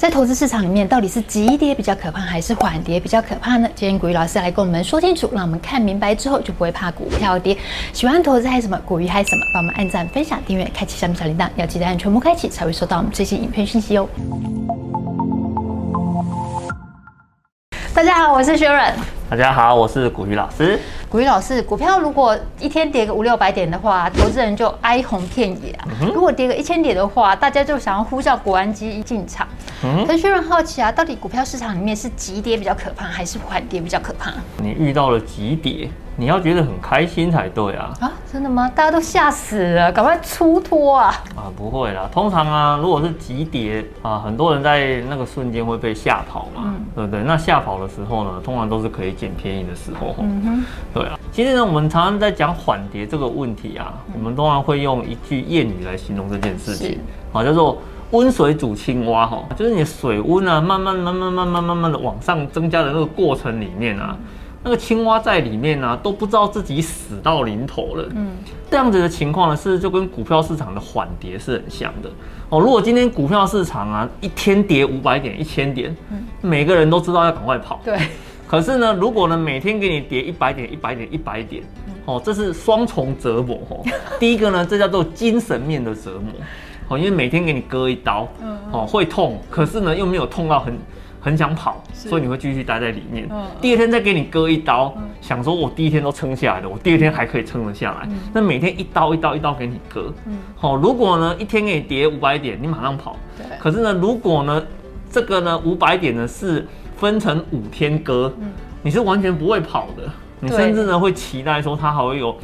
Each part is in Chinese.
在投资市场里面，到底是急跌比较可怕，还是缓跌比较可怕呢？今天股鱼老师来跟我们说清楚，让我们看明白之后就不会怕股票跌。喜欢投资嗨什么，股鱼嗨什么，帮我们按赞、分享、订阅、开启下面小铃铛，要记得按全部开启，才会收到我们最新影片讯息哦。大家好，我是 Sharon。大家好，我是股鱼老师。股鱼老师，股票如果一天跌个五六百点的话，投资人就哀鸿遍野啊。嗯、如果跌个一千点的话，大家就想要呼叫国安基一进场。嗯，可是有人好奇啊，到底股票市场里面是急跌比较可怕，还是缓跌比较可怕？你遇到了急跌，你要觉得很开心才对啊！啊，真的吗？大家都吓死了，赶快出脱啊！啊，不会啦。通常啊，如果是急跌啊，很多人在那个瞬间会被吓跑嘛，嗯、对不对？那吓跑的时候呢，通常都是可以捡便宜的时候。嗯哼，对啊。其实呢，我们常常在讲缓跌这个问题啊，嗯、我们通常会用一句谚语来形容这件事情，好，叫做。温水煮青蛙，哈，就是你水温啊，慢慢、慢慢、慢慢、慢慢的往上增加的那个过程里面啊，那个青蛙在里面啊，都不知道自己死到临头了。嗯，这样子的情况呢，是就跟股票市场的缓跌是很像的。哦，如果今天股票市场啊，一天跌五百点、一千点，每个人都知道要赶快跑。对。可是呢，如果呢，每天给你跌一百点、一百点、一百点，哦，这是双重折磨。哦，第一个呢，这叫做精神面的折磨。哦，因为每天给你割一刀，嗯，哦，会痛，可是呢又没有痛到很很想跑，所以你会继续待在里面。嗯，第二天再给你割一刀，想说我第一天都撑下来了，我第二天还可以撑得下来。那每天一刀一刀一刀给你割，嗯，好，如果呢一天给你跌五百点，你马上跑。对。可是呢，如果呢这个呢五百点呢是分成五天割，你是完全不会跑的，你甚至呢会期待说它还会有。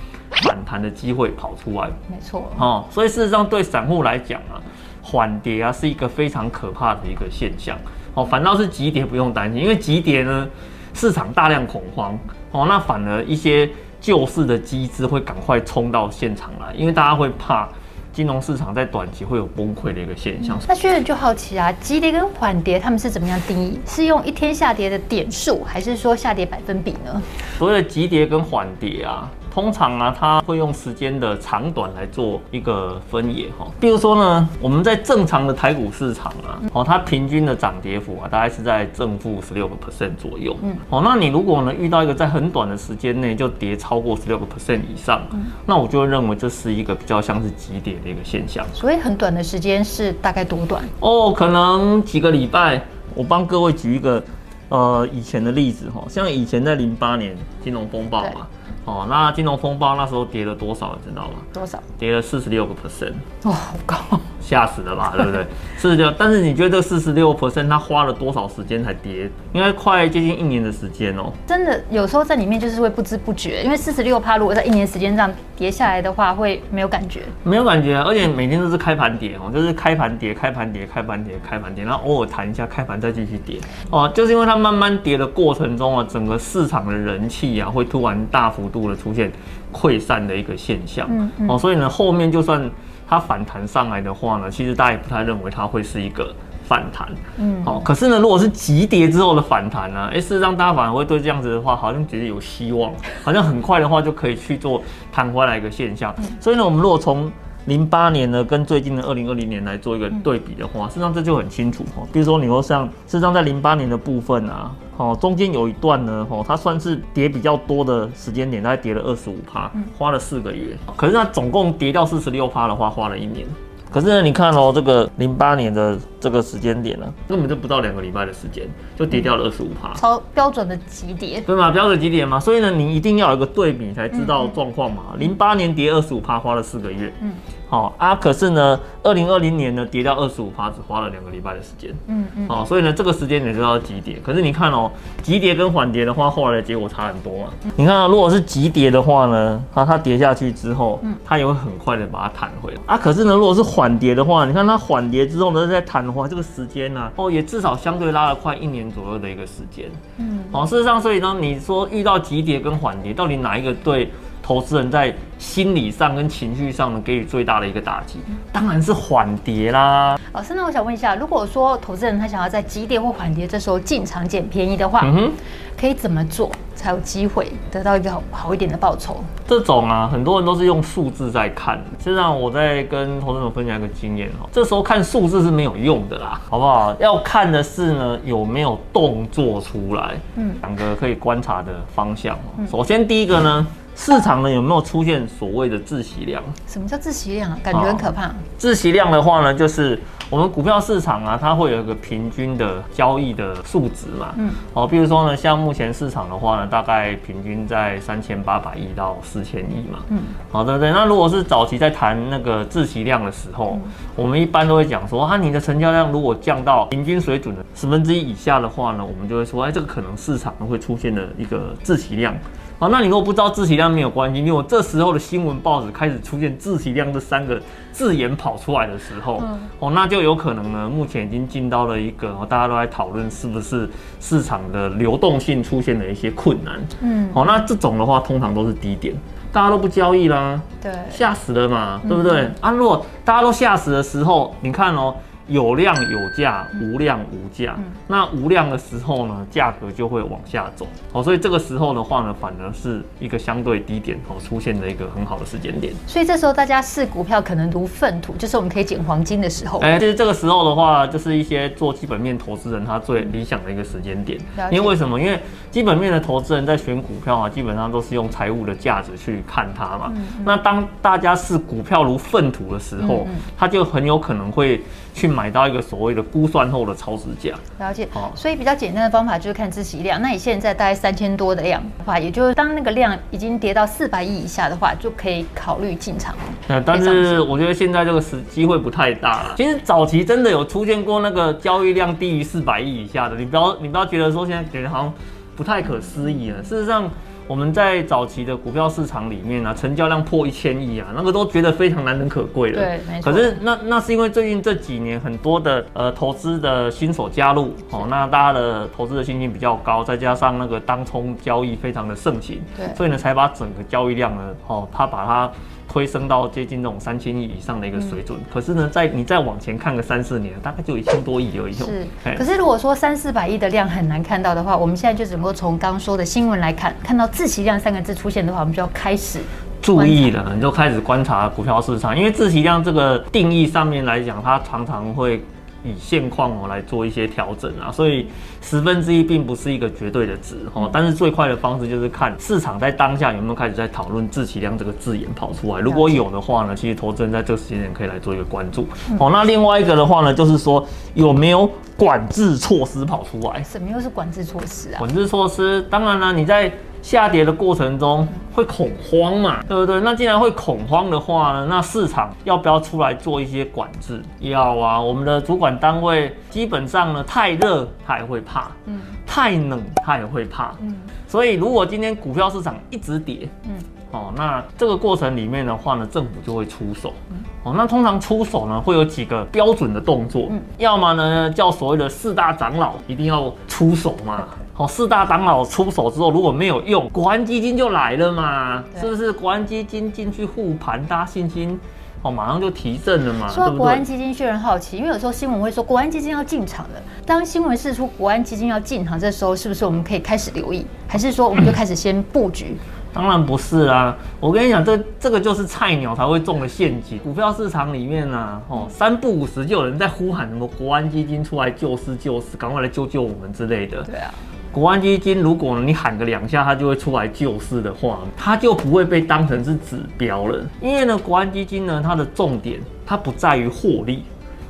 反弹的机会跑出来，没错，哦，所以事实上对散户来讲啊，缓跌啊是一个非常可怕的一个现象，哦，反倒是急跌不用担心，因为急跌呢市场大量恐慌，哦，那反而一些救市的机制会赶快冲到现场来，因为大家会怕金融市场在短期会有崩溃的一个现象。嗯、那学员就好奇啊，急跌跟缓跌他们是怎么样定义？是用一天下跌的点数，还是说下跌百分比呢？所谓的急跌跟缓跌啊。通常啊，它会用时间的长短来做一个分野哈。比如说呢，我们在正常的台股市场啊，哦，它平均的涨跌幅啊，大概是在正负十六个 percent 左右。嗯，哦，那你如果呢遇到一个在很短的时间内就跌超过十六个 percent 以上，那我就会认为这是一个比较像是急跌的一个现象。所以很短的时间是大概多短？哦，可能几个礼拜。我帮各位举一个呃以前的例子哈，像以前在零八年金融风暴嘛。哦，那金融风暴那时候跌了多少，你知道吗？多少？跌了四十六个 percent。哇，好高！吓死了吧，对不对？四十六，但是你觉得这四十六 percent 它花了多少时间才跌？应该快接近一年的时间哦。真的，有时候在里面就是会不知不觉，因为四十六趴如果在一年时间这样跌下来的话，会没有感觉。没有感觉啊，而且每天都是开盘跌哦，就是开盘跌，开盘跌，开盘跌，开盘跌，然后偶尔弹一下，开盘再继续跌。哦，就是因为它慢慢跌的过程中啊，整个市场的人气啊，会突然大幅度的出现溃散的一个现象。嗯嗯。哦，所以呢，后面就算。它反弹上来的话呢，其实大家也不太认为它会是一个反弹，嗯，好，可是呢，如果是急跌之后的反弹呢，哎，事实上大家反而会对这样子的话，好像觉得有希望，好像很快的话就可以去做弹回来一个现象。所以呢，我们如果从零八年呢跟最近的二零二零年来做一个对比的话，事实上这就很清楚哦。比如说你说像，事实上在零八年的部分啊。哦，中间有一段呢，哦，它算是跌比较多的时间点，大概跌了二十五趴，花了四个月。可是它总共跌掉四十六趴的话，花了一年。可是呢，你看哦，这个零八年的这个时间点呢，根本就不到两个礼拜的时间，就跌掉了二十五趴，超标准的急跌，对嘛？标准急跌嘛，所以呢，你一定要有一个对比才知道状况嘛。零八年跌二十五趴，花了四个月，嗯。好啊，可是呢，二零二零年呢，跌掉二十五趴，只花了两个礼拜的时间。嗯嗯。好，所以呢，这个时间点就叫急跌。可是你看哦，急跌跟缓跌的话，后来的结果差很多嘛。你看啊，如果是急跌的话呢，它它跌下去之后，它也会很快的把它弹回来。啊，可是呢，如果是缓跌的话，你看它缓跌之后呢，再弹的话，这个时间呢，哦，也至少相对拉了快一年左右的一个时间。嗯。好，事实上，所以呢，你说遇到急跌跟缓跌，到底哪一个对？投资人在心理上跟情绪上呢，给予最大的一个打击，当然是缓跌啦。老师，那我想问一下，如果说投资人他想要在急跌或缓跌这时候进场捡便宜的话，嗯哼，可以怎么做才有机会得到一个好好一点的报酬？这种啊，很多人都是用数字在看。实际上，我在跟投资者分享一个经验哦，这时候看数字是没有用的啦，好不好？要看的是呢，有没有动作出来。嗯，两个可以观察的方向。首先，第一个呢。市场呢，有没有出现所谓的自习量？什么叫自习量啊？感觉很可怕。自习量的话呢，就是我们股票市场啊，它会有一个平均的交易的数值嘛。嗯。哦，比如说呢，像目前市场的话呢，大概平均在三千八百亿到四千亿嘛。嗯。好的，对。那如果是早期在谈那个自息量的时候，嗯、我们一般都会讲说，啊，你的成交量如果降到平均水准的十分之一以下的话呢，我们就会说，哎，这个可能市场会出现的一个自息量。好，那你如果不知道自息量没有关系，因为这时候的新闻报纸开始出现自息量这三个字眼跑出来的时候，嗯、哦，那就有可能呢，目前已经进到了一个大家都在讨论是不是市场的流动性出现了一些困难。嗯，好、哦，那这种的话通常都是低点，大家都不交易啦，对，吓死了嘛，对不对？嗯、啊，如果大家都吓死的时候，你看哦。有量有价，无量无价。嗯、那无量的时候呢，价格就会往下走。哦，所以这个时候的话呢，反而是一个相对低点哦出现的一个很好的时间点。所以这时候大家试股票可能如粪土，就是我们可以捡黄金的时候。哎、欸，其实这个时候的话，就是一些做基本面投资人他最理想的一个时间点。嗯、因为为什么？因为基本面的投资人在选股票啊，基本上都是用财务的价值去看它嘛。嗯嗯、那当大家视股票如粪土的时候，他就很有可能会去买到一个所谓的估算后的超值价，了解。哦，所以比较简单的方法就是看自息量。那你现在大概三千多的量的话，也就是当那个量已经跌到四百亿以下的话，就可以考虑进场。嗯，但是我觉得现在这个时机会不太大了。其实早期真的有出现过那个交易量低于四百亿以下的，你不要你不要觉得说现在觉得好像不太可思议了。事实上。我们在早期的股票市场里面啊，成交量破一千亿啊，那个都觉得非常难能可贵了。对，没错。可是那那是因为最近这几年很多的呃投资的新手加入，哦，那大家的投资的信心比较高，再加上那个当冲交易非常的盛行，对，所以呢才把整个交易量呢，哦，他把它。推升到接近这种三千亿以上的一个水准，嗯、可是呢，在你再往前看个三四年，大概就一千多亿而已。是，可是如果说三四百亿的量很难看到的话，我们现在就只能够从刚刚说的新闻来看，看到自习量三个字出现的话，我们就要开始注意了，你就开始观察股票市场，因为自习量这个定义上面来讲，它常常会。以现况哦来做一些调整啊，所以十分之一并不是一个绝对的值哦。但是最快的方式就是看市场在当下有没有开始在讨论“自其量”这个字眼跑出来。如果有的话呢，其实投资人在这个时间点可以来做一个关注。哦，那另外一个的话呢，就是说有没有管制措施跑出来？什么又是管制措施啊？管制措施，当然了，你在。下跌的过程中会恐慌嘛，对不对？那既然会恐慌的话呢，那市场要不要出来做一些管制？要啊，我们的主管单位基本上呢，太热他也会怕，嗯，太冷他也会怕，嗯，所以如果今天股票市场一直跌，嗯，哦，那这个过程里面的话呢，政府就会出手，嗯，哦，那通常出手呢会有几个标准的动作，嗯，要么呢叫所谓的四大长老一定要出手嘛。哦，四大长老出手之后，如果没有用，国安基金就来了嘛，是不是？国安基金进去护盘，大家信心哦，马上就提振了嘛。说到国安基金，确人好奇，因为有时候新闻会说国安基金要进场了。当新闻释出国安基金要进场，这时候是不是我们可以开始留意，还是说我们就开始先布局？当然不是啊，我跟你讲，这这个就是菜鸟才会中的陷阱。股票市场里面呢、啊，哦，三不五时就有人在呼喊什么国安基金出来救市救市，赶快来救救我们之类的。对啊。国安基金，如果你喊个两下，它就会出来救市的话，它就不会被当成是指标了。因为呢，国安基金呢，它的重点它不在于获利，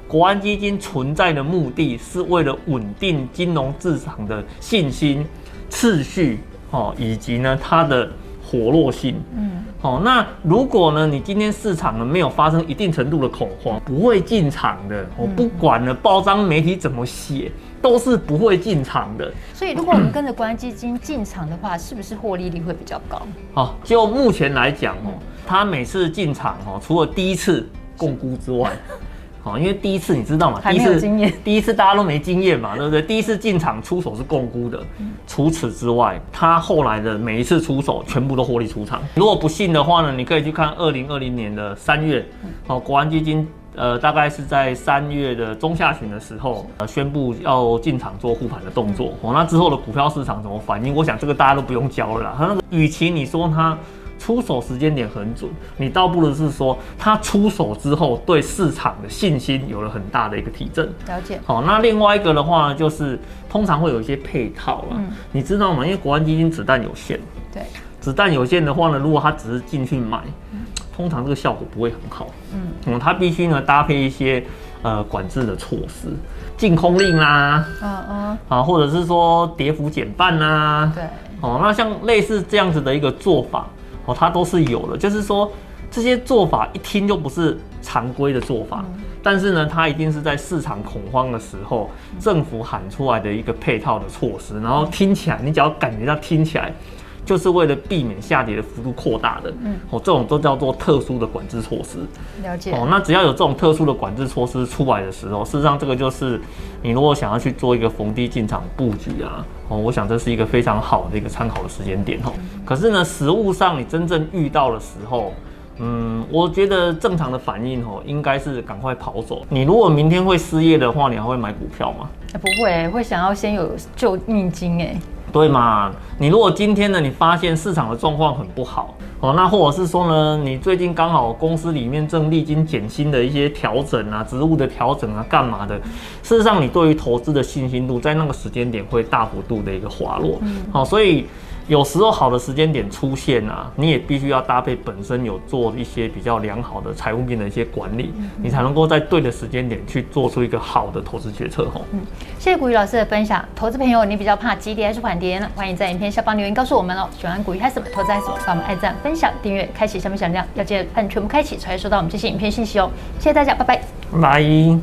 国安基金存在的目的是为了稳定金融市场的信心、次序，哦，以及呢它的活络性。嗯，好，那如果呢，你今天市场呢没有发生一定程度的恐慌，不会进场的。我不管呢，报章媒体怎么写。都是不会进场的，所以如果我们跟着国安基金进场的话，是不是获利率会比较高？好，就目前来讲哦，他每次进场哦，除了第一次共估之外，好，因为第一次你知道嘛，第一次第一次大家都没经验嘛，对不对？第一次进场出手是共估的，除此之外，他后来的每一次出手全部都获利出场。如果不信的话呢，你可以去看二零二零年的三月，哦，国安基金。呃，大概是在三月的中下旬的时候，呃，宣布要进场做护盘的动作。哦，那之后的股票市场怎么反应？我想这个大家都不用教了啦。他那个，与其你说他出手时间点很准，你倒不如是说他出手之后对市场的信心有了很大的一个提振。了解。好，那另外一个的话呢，就是通常会有一些配套了。嗯。你知道吗？因为国安基金子弹有限。对。子弹有限的话呢，如果他只是进去买。通常这个效果不会很好，嗯，嗯，他必须呢搭配一些呃管制的措施，禁空令啦，嗯嗯，啊，或者是说跌幅减半啦，对，哦，那像类似这样子的一个做法，哦，它都是有的，就是说这些做法一听就不是常规的做法，嗯，但是呢，它一定是在市场恐慌的时候，政府喊出来的一个配套的措施，然后听起来，你只要感觉到听起来。就是为了避免下跌的幅度扩大的，嗯，哦，这种都叫做特殊的管制措施。了解。哦，那只要有这种特殊的管制措施出来的时候，事实上这个就是你如果想要去做一个逢低进场布局啊，哦，我想这是一个非常好的一个参考的时间点哦。可是呢，实物上你真正遇到的时候，嗯，我觉得正常的反应哦，应该是赶快跑走。你如果明天会失业的话，你还会买股票吗？不会，会想要先有救命金哎。对嘛？你如果今天呢，你发现市场的状况很不好哦，那或者是说呢，你最近刚好公司里面正历经减薪的一些调整啊，职务的调整啊，干嘛的？事实上，你对于投资的信心度在那个时间点会大幅度的一个滑落。嗯，好，所以。有时候好的时间点出现啊，你也必须要搭配本身有做一些比较良好的财务面的一些管理，你才能够在对的时间点去做出一个好的投资决策。吼，嗯，谢谢古雨老师的分享。投资朋友，你比较怕急跌还是缓跌呢？欢迎在影片下方留言告诉我们哦。喜欢古雨还是什么？投资还是什么？帮我们按赞、分享、订阅、开启下面小铃铛，要记得按全部开启才会收到我们这些影片信息哦。谢谢大家，拜拜，拜。